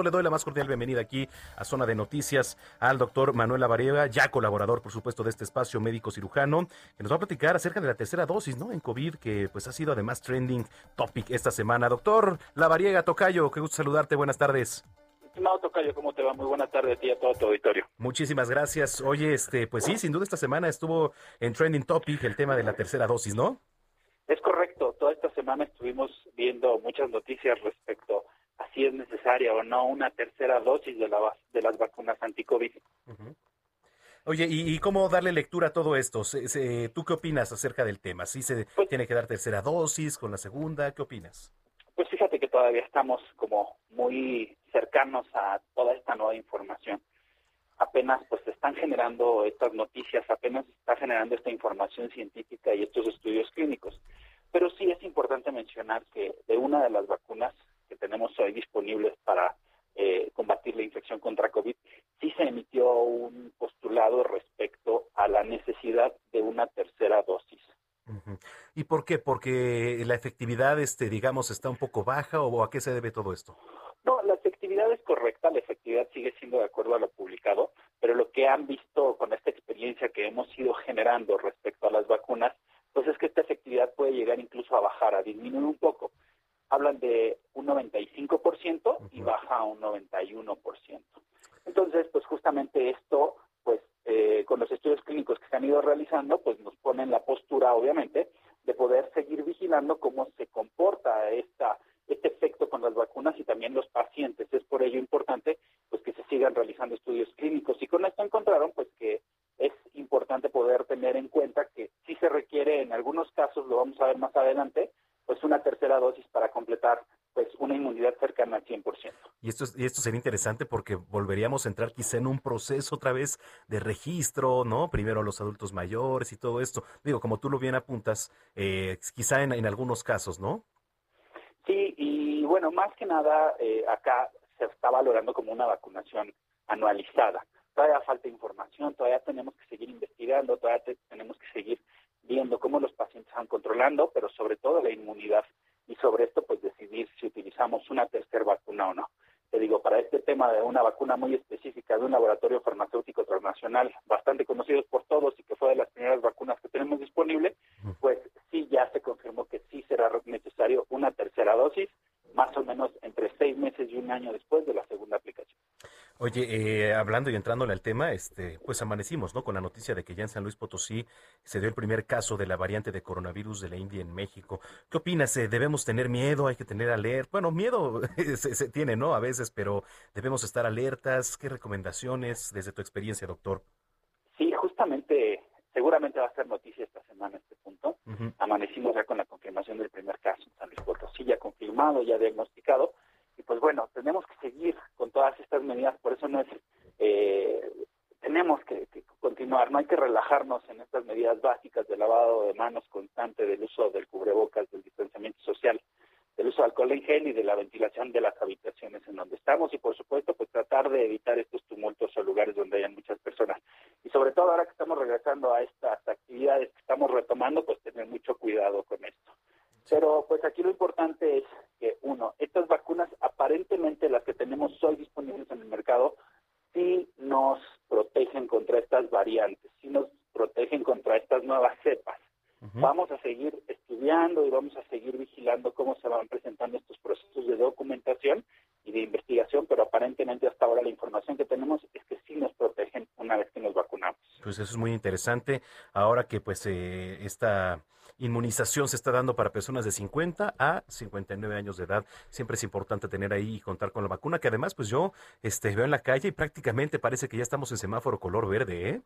Le doy la más cordial bienvenida aquí a Zona de Noticias al doctor Manuel Lavariega, ya colaborador, por supuesto, de este espacio médico cirujano, que nos va a platicar acerca de la tercera dosis, ¿no? En COVID, que pues ha sido además trending topic esta semana. Doctor Lavariega, Tocayo, qué gusto saludarte, buenas tardes. Estimado Tocayo, ¿cómo te va? Muy buenas tardes a ti y a todo tu auditorio. Muchísimas gracias. Oye, este, pues sí, sin duda esta semana estuvo en trending topic el tema de la tercera dosis, ¿no? Es correcto, toda esta semana estuvimos viendo muchas noticias respecto a si es necesaria o no una tercera dosis de, la, de las vacunas anti-COVID. Oye, ¿y, cómo darle lectura a todo esto? ¿Tú qué opinas acerca del tema? ¿Sí se pues tiene que dar tercera dosis con la segunda? ¿Qué opinas? Pues fíjate que todavía estamos como muy cercanos a toda esta nueva información. Apenas pues se están generando estas noticias, apenas se está generando esta información científica y estos estudios clínicos. Pero sí es importante mencionar que de una de las vacunas que tenemos hoy disponibles para eh, combatir la infección contra COVID, sí se emitió un postulado respecto a la necesidad de una tercera dosis. ¿Y por qué? ¿Porque la efectividad, este, digamos, está un poco baja o a qué se debe todo esto? No, la efectividad es correcta, la efectividad sigue siendo de acuerdo a lo publicado, pero lo que han visto con esta experiencia que hemos ido generando respecto a las vacunas pues es que esta efectividad puede llegar incluso a bajar, a disminuir un poco. Hablan de un 95% y baja a un 91%. Entonces, pues justamente esto, pues eh, con los estudios clínicos que se han ido realizando, pues nos ponen la postura, obviamente, de poder seguir vigilando cómo se comporta esta este efecto con las vacunas y también los pacientes. Es por ello importante pues que se sigan realizando estudios clínicos y con esto encontraron pues que es importante poder tener en cuenta que sí se requiere en algunos casos, lo vamos a ver más adelante, pues una tercera dosis para completar pues una inmunidad cercana al 100%. Y esto, y esto sería interesante porque volveríamos a entrar quizá en un proceso otra vez de registro, ¿no? Primero los adultos mayores y todo esto. Digo, como tú lo bien apuntas, eh, quizá en, algunos casos, ¿no? Sí, y bueno, más que nada eh, acá se está valorando como una vacunación anualizada todavía falta información, todavía tenemos que seguir investigando, todavía tenemos que seguir viendo cómo los pacientes están controlando, pero sobre todo la inmunidad y sobre esto pues una tercera vacuna o no. Te digo, para este tema de una vacuna muy específica de un laboratorio farmacéutico transnacional bastante conocido por todos y que fue de las primeras vacunas que tenemos disponible, pues sí ya se confirmó que sí será necesario una tercera dosis, más o menos entre seis meses y un año después de la segunda. Oye, eh, hablando y entrándole al tema, este, pues amanecimos, ¿no? Con la noticia de que ya en San Luis Potosí se dio el primer caso de la variante de coronavirus de la India en México. ¿Qué opinas? Eh, ¿Debemos tener miedo? ¿Hay que tener alerta? Bueno, miedo se, se, tiene, ¿no? A veces, pero debemos estar alertas. ¿Qué recomendaciones desde tu experiencia, doctor? Sí, justamente, seguramente va a ser noticia esta semana este punto. Amanecimos ya con la confirmación del primer caso en San Luis Potosí, ya confirmado, ya diagnosticado pues bueno, tenemos que seguir con todas estas medidas, por eso no es, eh, tenemos que, continuar, no hay que relajarnos en estas medidas básicas de lavado de manos constante, del uso del cubrebocas, del distanciamiento social, del uso de alcohol en gel y de la ventilación de las habitaciones en donde estamos y por supuesto pues tratar de evitar estos tumultos o lugares donde hayan muchas personas. Y sobre todo ahora que estamos regresando a estas actividades que estamos retomando, pues tener mucho cuidado con esto. Pero pues aquí lo importante es que, uno, estas vacunas aparentemente las que tenemos hoy disponibles en el mercado, sí nos protegen contra estas variantes, sí nos protegen contra estas nuevas cepas. Vamos a seguir estudiando y vamos a seguir vigilando cómo se van presentando estos procesos de documentación y de investigación, pero aparentemente hasta ahora la información que tenemos es que sí nos protegen una vez que nos vacunamos. Pues eso es muy interesante. Ahora que pues eh, esta inmunización se está dando para personas de 50 a 59 años de edad, siempre es importante tener ahí y contar con la vacuna, que además pues yo este, veo en la calle y prácticamente parece que ya estamos en semáforo color verde, ¿eh?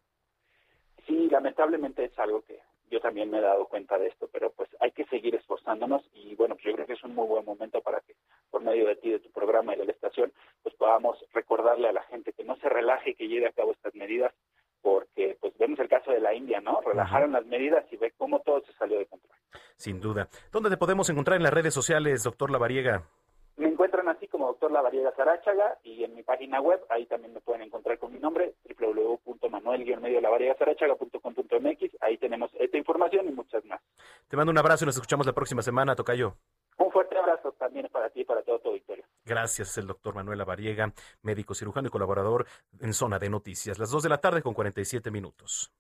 Sí, lamentablemente es algo que yo también me he dado cuenta de esto, pero pues hay que seguir esforzándonos y bueno, pues yo creo que es un muy buen momento para que por medio de ti, de tu programa y de la estación, pues podamos recordarle a la gente que no se relaje y que lleve a cabo estas medidas, porque pues vemos el caso de la India, ¿no? Relajaron las medidas y ve cómo todo se salió de control. Sin duda. ¿Dónde te podemos encontrar en las redes sociales, doctor Lavariega? Me encuentran así como doctor Lavariega Sarachaga y en mi página web, ahí también me pueden encontrar con mi nombre, www.manuel-lavariega-sarachaga.com.mx. Ahí tenemos te mando un abrazo y nos escuchamos la próxima semana, Tocayo. Un fuerte abrazo también para ti y para todo tu auditorio. Gracias, el doctor Manuel Avariega, médico cirujano y colaborador en Zona de Noticias. Las 2 de la tarde con 47 minutos.